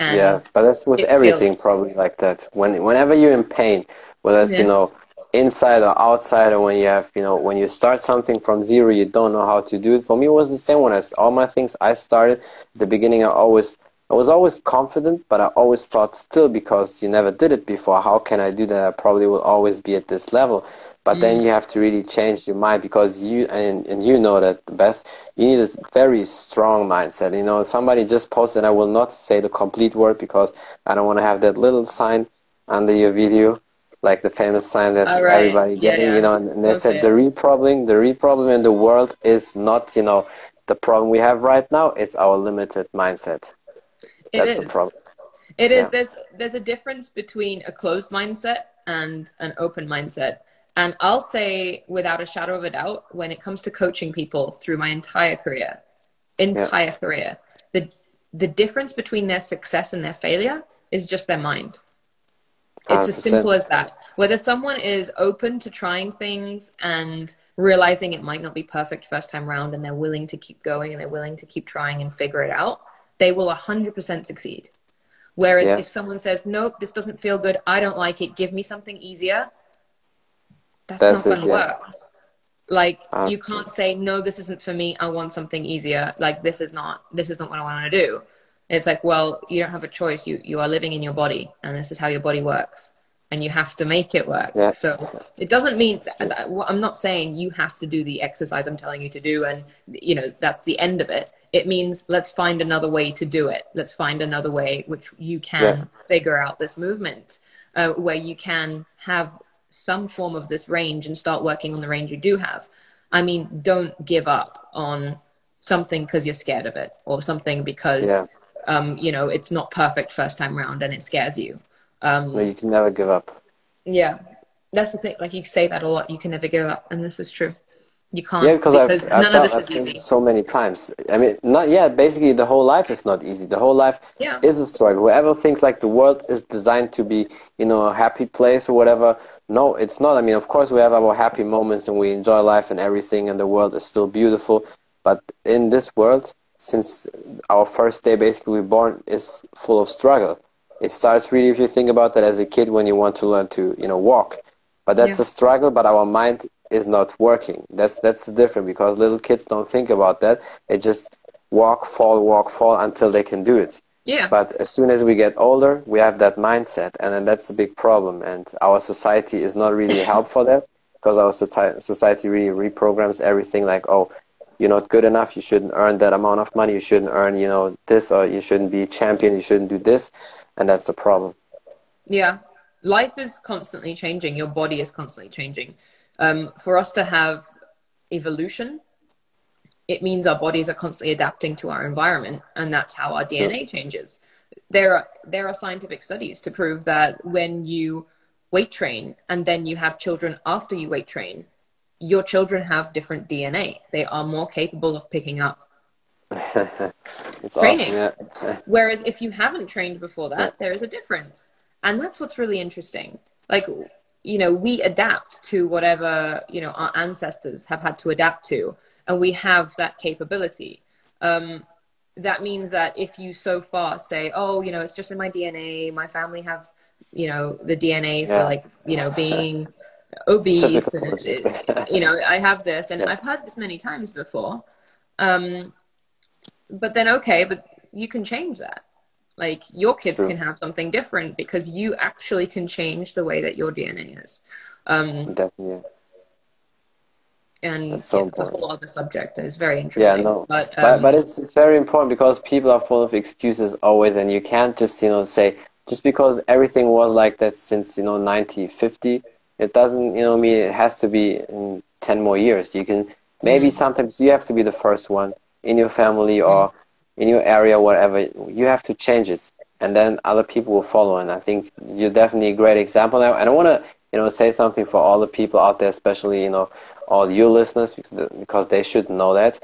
B: And
C: yeah, but that's with everything
B: feels-
C: probably like that. When whenever you're in pain, whether it's you know inside or outside, or when you have you know when you start something from zero, you don't know how to do it. For me, it was the same when I all my things I started at the beginning. I always I was always confident, but I always thought still because you never did it before. How can I do that? I probably will always be at this level. But then
B: Mm.
C: you have to really change your mind because you and, and you know that the best. You need this very strong mindset. You know, somebody just posted. I will not say the complete word because I don't want to have that little sign under your video, like the famous sign that
B: right.
C: everybody getting.
B: yeah.
C: You know, and, and they
B: Okay.
C: said the real problem, the real problem in the world is not you know the problem we have right now. It's our limited mindset.
B: It
C: That's the problem.
B: It is.
C: Yeah.
B: There's there's a difference between a closed mindset and an open mindset. And I'll say without a shadow of a doubt, when it comes to coaching people through my entire career, entire career, the the difference between their success and their failure is just their mind. It's as
C: 100%.
B: simple as that. Whether someone is open to trying things and realizing it might not be perfect first time round and they're willing to keep going and they're willing to keep trying and figure it out, they will 100% succeed. Whereas
C: Yeah.
B: if someone says, nope, this doesn't feel good, I don't like it, give me something easier, that's,
C: That's
B: not going to
C: yeah.
B: work. Like
C: Ah,
B: you can't say, no, this isn't for me, I want something easier. Like this is not, this is not what I want to do. It's like, well, you don't have a choice. You, you are living in your body and this is how your body works and you have to make it work.
C: Yeah.
B: So it doesn't mean that- I'm not saying you have to do the exercise I'm telling you to do, and you know that's the end of it. It means let's find another way to do it. Let's find another way which you can
C: Yeah.
B: figure out this movement, uh, where you can have some form of this range and start working on the range you do have. I mean, don't give up on something because you're scared of it, or something because
C: Yeah.
B: um, you know it's not perfect first time round and it scares you. Um,
C: No, you can never give up.
B: yeah, that's the thing. Like you say that a lot. You can never give up, and this is true. You can't.
C: Yeah, because, I've, I've,
B: none
C: felt, I've seen
B: is
C: it
B: easy.
C: so many times. I mean, not yeah. Basically, the whole life is not easy. The whole life
B: Yeah.
C: is a struggle. Whoever thinks like the world is designed to be, you know, a happy place or whatever, no, it's not. I mean, of course, we have our happy moments and we enjoy life and everything, and the world is still beautiful. But in this world, since our first day, basically, we're born is full of struggle. It starts really, if you think about that, as a kid when you want to learn to, you know, walk. But that's
B: Yeah.
C: a struggle. But our mind is not working. That's that's different because little kids don't think about that. They just walk, fall, walk, fall until they can do it.
B: Yeah.
C: But as soon as we get older, we have that mindset, and then that's a big problem. And our society is not really help for that because our society society really reprograms everything like, oh, you're not good enough, you shouldn't earn that amount of money, you shouldn't earn, you know, this, or you shouldn't be a champion, you shouldn't do this, and that's the problem.
B: Yeah. Life is constantly changing. Your body is constantly changing. Um, for us to have evolution, it means our bodies are constantly adapting to our environment, and that's how our
C: Sure.
B: DNA changes. There are there are scientific studies to prove that when you weight train and then you have children after you weight train, your children have different DNA. They are more capable of picking up
C: it's
B: Training.
C: awesome, yeah.
B: Whereas if you haven't trained before that, there is a difference. And that's what's really interesting. Like, you know, we adapt to whatever, you know, our ancestors have had to adapt to, and we have that capability. Um, that means that if you so far say, oh, you know, it's just in my DNA, my family have, you know, the DNA for
C: Yeah.
B: like, you know, being obese, and,
C: bullshit.
B: it- you know, I have this, and
C: Yeah.
B: I've had this many times before. Um, but then okay but you can change that like your kids
C: True.
B: can have something different because you actually can change the way that your dna is um
C: Definitely.
B: and
C: so
B: it's a whole other subject and it's very interesting.
C: Yeah, no.
B: but, um,
C: but but it's it's very important because people are full of excuses always and you can't just you know say just because everything was like that since you know 1950, it doesn't you know mean it has to be in 10 more years you can maybe
B: Mm.
C: sometimes you have to be the first one in your family or in your area whatever you have to change it and then other people will follow and i think you're definitely a great example now and i want to you know say something for all the people out there especially you know all your listeners because, because they should know that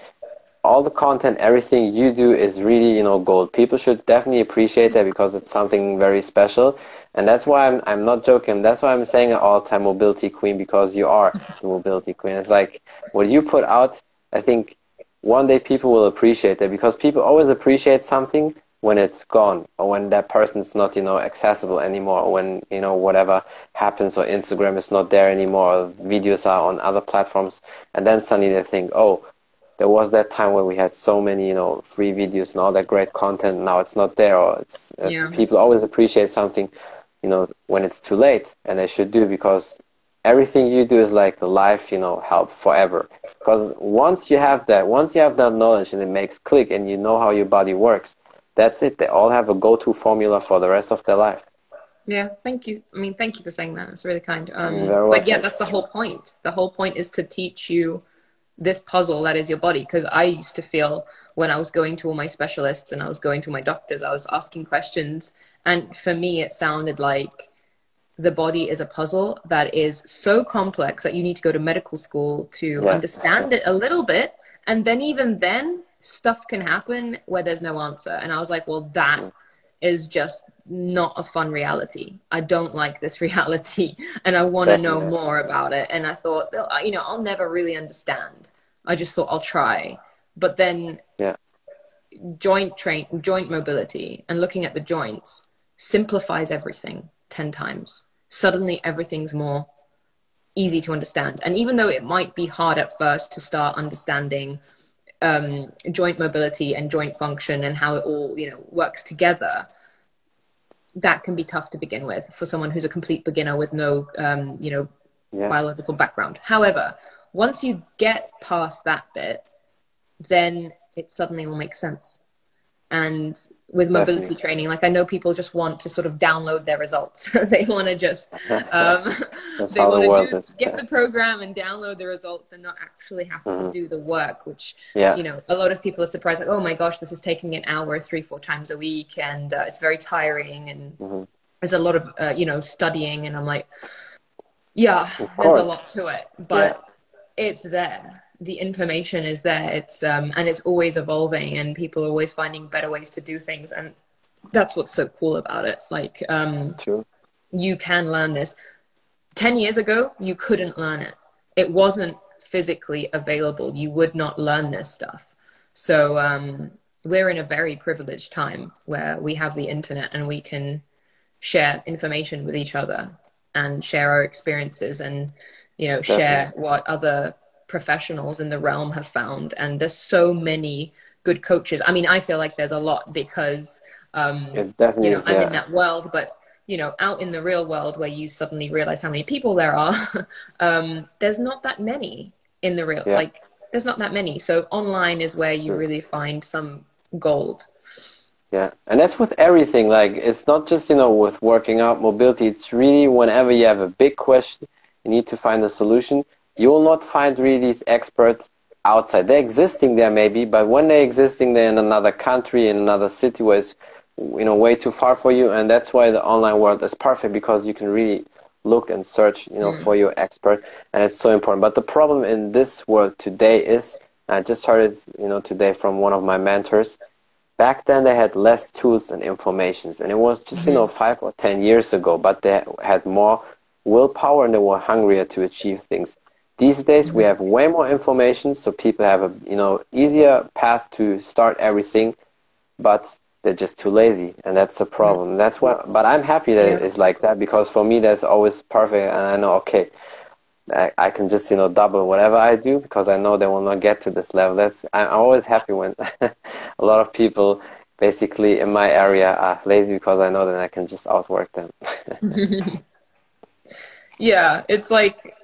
C: all the content, everything you do is really, you know, gold. People should definitely appreciate that because it's something very special. And that's why I'm, I'm not joking. That's why I'm saying an all-time mobility queen because you are the mobility queen. It's like what you put out, I think one day people will appreciate that because people always appreciate something when it's gone or when that person's not, you know, accessible anymore or when, you know, whatever happens or Instagram is not there anymore or videos are on other platforms. And then suddenly they think, oh, there was that time where we had so many you know free videos and all that great content now it's not there or it's uh,
B: Yeah.
C: people always appreciate something you know when it's too late and they should do because everything you do is like the life you know help forever because once you have that once you have that knowledge and it makes click and you know how your body works that's it. They all have a go-to formula for the rest of their life.
B: Yeah thank you. I mean thank you for saying that. It's really kind. Um but yeah that's the whole point. The whole point is to teach you this puzzle that is your body. Because i used to feel when i was going to all my specialists and i was going to my doctors i was asking questions. And for me it sounded like the body is a puzzle that is so complex that you need to go to medical school to understand it a little bit. And then even then stuff can happen where there's no answer. And i was like well that is just not a fun reality. I don't like this reality and i want to know more about it. And i thought "Oh, you know i'll never really understand. I just thought i'll try. But then
C: Yeah.
B: joint train joint mobility and looking at the joints simplifies everything 10 times suddenly everything's more easy to understand. And even though it might be hard at first to start understanding um, joint mobility and joint function and how it all you know works together that can be tough to begin with for someone who's a complete beginner with no um, you know yeah. biological background. However once you get past that bit then it suddenly all makes sense and with mobility Definitely. training like i know people just want to sort of download their results they want to just um, they want to get the program and download the results and not actually have mm-hmm. to do the work which yeah. you know a lot of people are surprised like oh my gosh this is taking an hour three four times a week and uh, it's very tiring and mm-hmm. there's a lot of uh, you know studying and i'm like yeah there's a lot to it but yeah. it's there the information is there it's um and it's always evolving and people are always finding better ways to do things and that's what's so cool about it. Like um True. you can learn this. 10 years ago you couldn't learn it. It wasn't physically available. You would not learn this stuff. So um we're in a very privileged time where we have the internet and we can share information with each other and share our experiences and you know Definitely. share what other professionals in the realm have found and there's so many good coaches. I mean i feel like there's a lot because um you know i'm in that world but you know out in the real world where you suddenly realize how many people there are um there's not that many in the real yeah. like there's not that many. So online is where you really find some gold.
C: Yeah. And that's with everything. Like it's not just you know with working out mobility. It's really whenever you have a big question you need to find a solution you will not find really these experts outside. They're existing there maybe, but when they're existing there in another country, in another city where it's you know way too far for you, and that's why the online world is perfect because you can really look and search you know mm. for your expert, and it's so important. But the problem in this world today is, I just heard it you know today from one of my mentors. Back then they had less tools and informations, and it was just mm-hmm. you know five or ten years ago. But they had more willpower and they were hungrier to achieve things. These days we have way more information, so people have a you know easier path to start everything, but they're just too lazy, and that's a problem. That's what. But I'm happy that yeah. it's like that because for me that's always perfect, and I know okay, I, I can just you know double whatever I do because I know they will not get to this level. That's I'm always happy when a lot of people basically in my area are lazy because I know that I can just outwork them.
B: yeah, it's like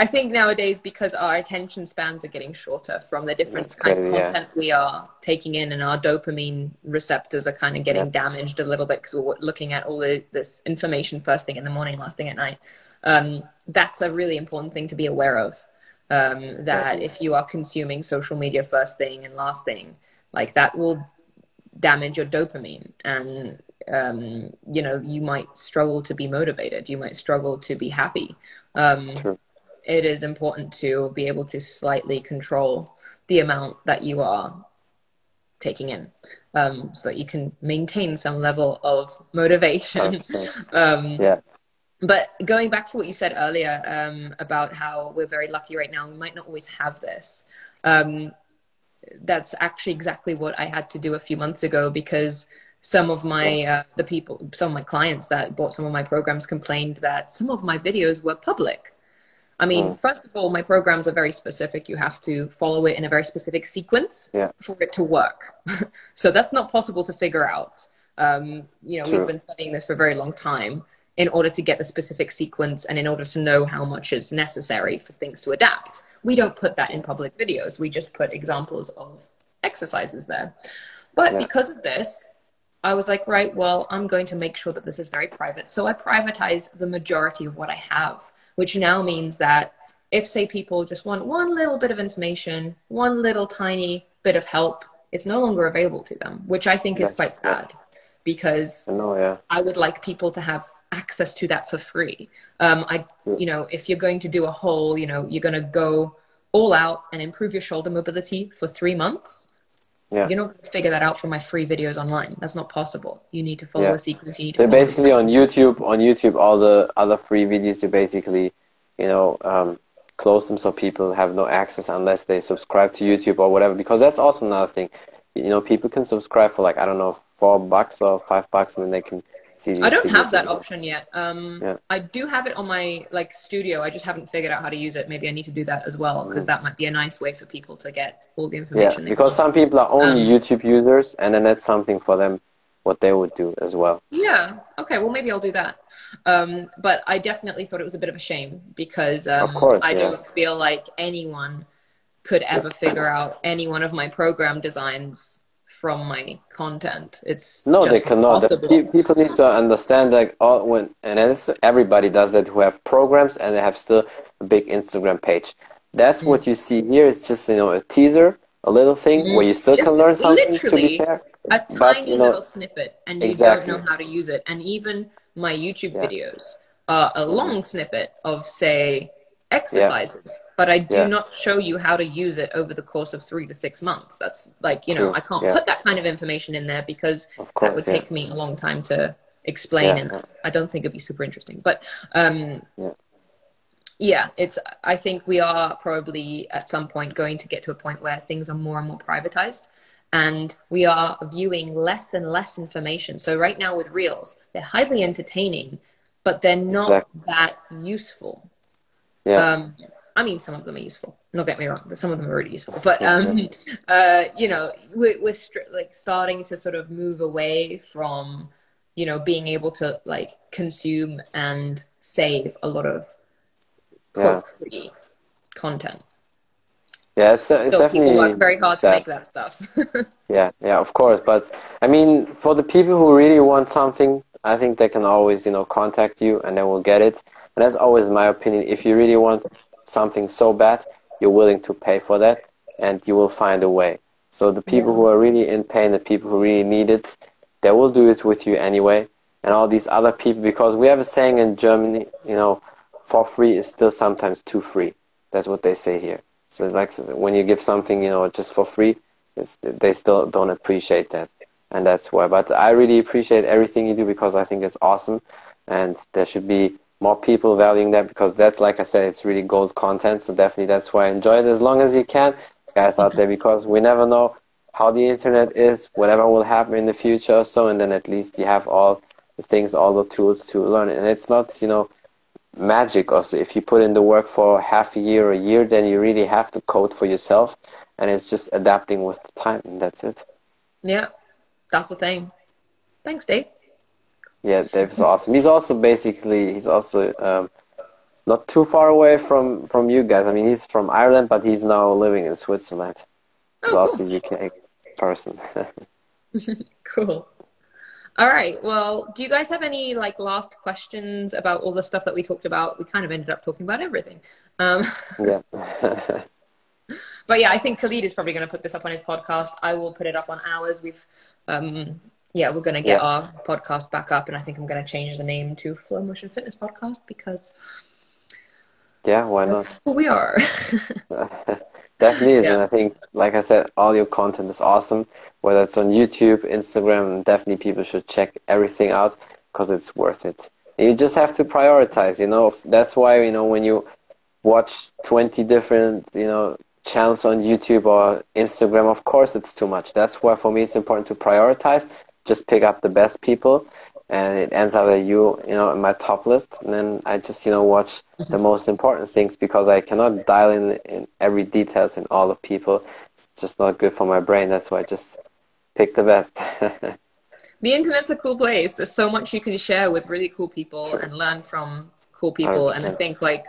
B: I think nowadays because our attention spans are getting shorter from the different kind of content yeah. we are taking in, and our dopamine receptors are kind of getting yeah. damaged a little bit because we're looking at all the, this information first thing in the morning, last thing at night. Um, that's a really important thing to be aware of. Um, that if you are consuming social media first thing and last thing, like that will damage your dopamine, and um, you know you might struggle to be motivated. You might struggle to be happy. Um, True it is important to be able to slightly control the amount that you are taking in um, so that you can maintain some level of motivation. um, yeah. But going back to what you said earlier um, about how we're very lucky right now, we might not always have this. Um, that's actually exactly what I had to do a few months ago because some of my uh, the people, some of my clients that bought some of my programs complained that some of my videos were public I mean, mm. first of all, my programs are very specific. You have to follow it in a very specific sequence yeah. for it to work. so that's not possible to figure out. Um, you know, True. we've been studying this for a very long time in order to get the specific sequence and in order to know how much is necessary for things to adapt. We don't put that in public videos. We just put examples of exercises there. But yeah. because of this, I was like, right, well, I'm going to make sure that this is very private. So I privatize the majority of what I have which now means that if, say, people just want one little bit of information, one little tiny bit of help, it's no longer available to them, which I think is quite sad because
C: I, know, yeah.
B: I would like people to have access to that for free. Um, I, you know, if you're going to do a whole, you know, you're going to go all out and improve your shoulder mobility for three months. Yeah. You're not going to figure that out from my free videos online. That's not possible. You need to follow yeah. a sequence. You need
C: so basically on YouTube, on YouTube, all the other free videos, you basically, you know, um, close them so people have no access unless they subscribe to YouTube or whatever. Because that's also another thing. you know people can subscribe for like I don't know four bucks or five bucks, and then they can
B: I don't have that option yet. Um,
C: Yeah.
B: I do have it on my like studio. I just haven't figured out how to use it. Maybe I need to do that as well because that might be a nice way for people to get all the
C: Yeah,
B: information. they
C: because
B: want.
C: some people are only
B: Um,
C: YouTube users, and then that's something for them what they would do as well.
B: Yeah. Okay. Well, maybe I'll do that. Um, but I definitely thought it was a bit of a shame because um,
C: Of course,
B: I
C: yeah.
B: don't feel like anyone could ever figure out any one of my program designs from my content. It's
C: No, they cannot. The pe- people need to understand that all when and it's, everybody does that who have programs and they have still a big Instagram page. That's
B: Mm.
C: what you see here. It's just you know a teaser, a little thing where you still can learn something. To be fair,
B: a
C: But,
B: tiny
C: you know,
B: little snippet and you
C: exactly.
B: don't know how to use it and even my youtube
C: Yeah.
B: videos are a long snippet of say exercises but i do
C: Yeah.
B: not show you how to use it over the course of three to six months that's like you know
C: True.
B: i can't
C: Yeah.
B: put that kind of information in there because
C: Of
B: that would
C: yeah.
B: take me a long time to explain
C: Yeah,
B: and
C: yeah.
B: i don't think it'd be super interesting but um
C: Yeah.
B: yeah it's i think we are probably at some point going to get to a point where things are more and more privatized and we are viewing less and less information so right now with reels they're highly entertaining but they're not
C: Exactly.
B: that useful
C: yeah,
B: um i mean some of them are useful don't get me wrong but some of them are really useful but um uh you know we're, we're stri- like starting to sort of move away from you know being able to like consume and save a lot of quote free content
C: yeah. It's, it's
B: so
C: definitely
B: people work very hard
C: sad.
B: to make that stuff
C: Yeah, yeah, of course. But I mean, for the people who really want something, I think they can always, you know, contact you and they will get it. And that's always my opinion. If you really want something so bad, you're willing to pay for that and you will find a way. So the people who are really in pain, the people who really need it, they will do it with you anyway. And all these other people, because we have a saying in Germany, you know, for free is still sometimes too free. That's what they say here. So it's like when you give something, you know, just for free, it's, they still don't appreciate that and that's why but i really appreciate everything you do because i think it's awesome and there should be more people valuing that because that's like i said it's really gold content. So definitely that's why i enjoy it as long as you can. Guys out there because we never know how the internet is whatever will happen in the future or so and then at least you have all the things all the tools to learn. And it's not you know magic also if you put in the work for half a year or a year then you really have to code for yourself and it's just adapting with the time and that's it.
B: Yeah that's the thing. Thanks dave
C: Yeah, Dave's awesome. He's also basically he's also um, not too far away from from you guys. I mean, he's from Ireland, but he's now living in Switzerland. He's
B: Oh,
C: also a UK person.
B: cool all right well do you guys have any like last questions about all the stuff that we talked about we kind of ended up talking about everything um
C: yeah,
B: but yeah i think khalid is probably going to put this up on his podcast i will put it up on ours we've um yeah we're going to get
C: Yeah.
B: our podcast back up and i think i'm going to change the name to flow motion fitness podcast because
C: yeah. Why
B: that's
C: not?
B: who we are
C: Definitely is,
B: Yeah.
C: and I think, like I said, all your content is awesome. Whether it's on YouTube, Instagram, definitely people should check everything out because it's worth it. You just have to prioritize. You know, that's why you know when you watch 20 different you know channels on YouTube or Instagram, of course it's too much. That's why for me it's important to prioritize. Just pick up the best people, and it ends up that you you know in my top list. And then I just you know watch the mm-hmm. most important things because I cannot dial in in every details in all the people. It's just not good for my brain. That's why I just pick the best.
B: the internet's a cool place there's so much you can share with really cool people
C: True.
B: and learn from cool people and i think like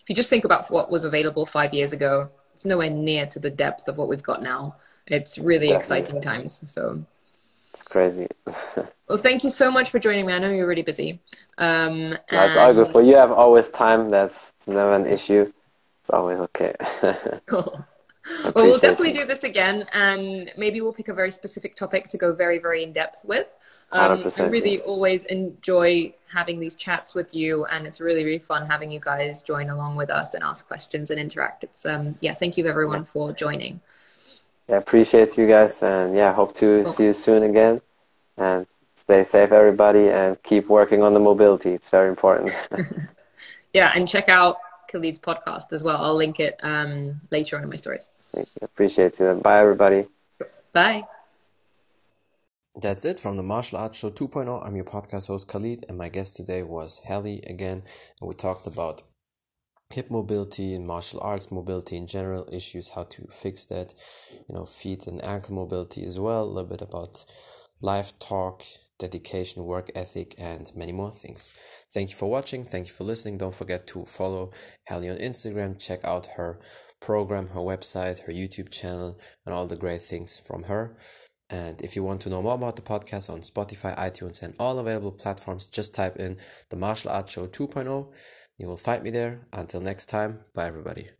B: if you just think about what was available five years ago it's nowhere near to the depth of what we've got now it's really
C: Definitely.
B: exciting times so
C: it's crazy.
B: well thank you so much for joining me i know you're really busy um
C: That's all good for you. Have always time. That's never an issue. It's always okay.
B: Cool. Well, we'll definitely
C: it.
B: do this again, and maybe we'll pick a very specific topic to go very, very in depth with. Um, I really always enjoy having these chats with you, and it's really, really fun having you guys join along with us and ask questions and interact. It's um, yeah, thank you everyone for joining.
C: Yeah, appreciate you guys, and yeah, hope to see you soon again. And stay safe, everybody, and keep working on the mobility. It's very important.
B: Yeah, and check out Khalid's podcast as well. I'll link it um, later on in my stories. Thank you.
C: appreciate you. Bye, everybody.
B: Bye.
C: that's it from the Martial Arts Show 2.0. I'm your podcast host Khalid, and my guest today was Hali again. And we talked about hip mobility and martial arts mobility in general, issues, how to fix that, you know, feet and ankle mobility as well, a little bit about life talk, dedication, work ethic, and many more things. Thank you for watching. Thank you for listening. Don't forget to follow Hali on Instagram. Check out her program, her website, her YouTube channel, and all the great things from her. And if you want to know more about the podcast on Spotify, iTunes, and all available platforms, just type in the Martial Arts Show 2.0. You will find me there. Until next time, bye everybody.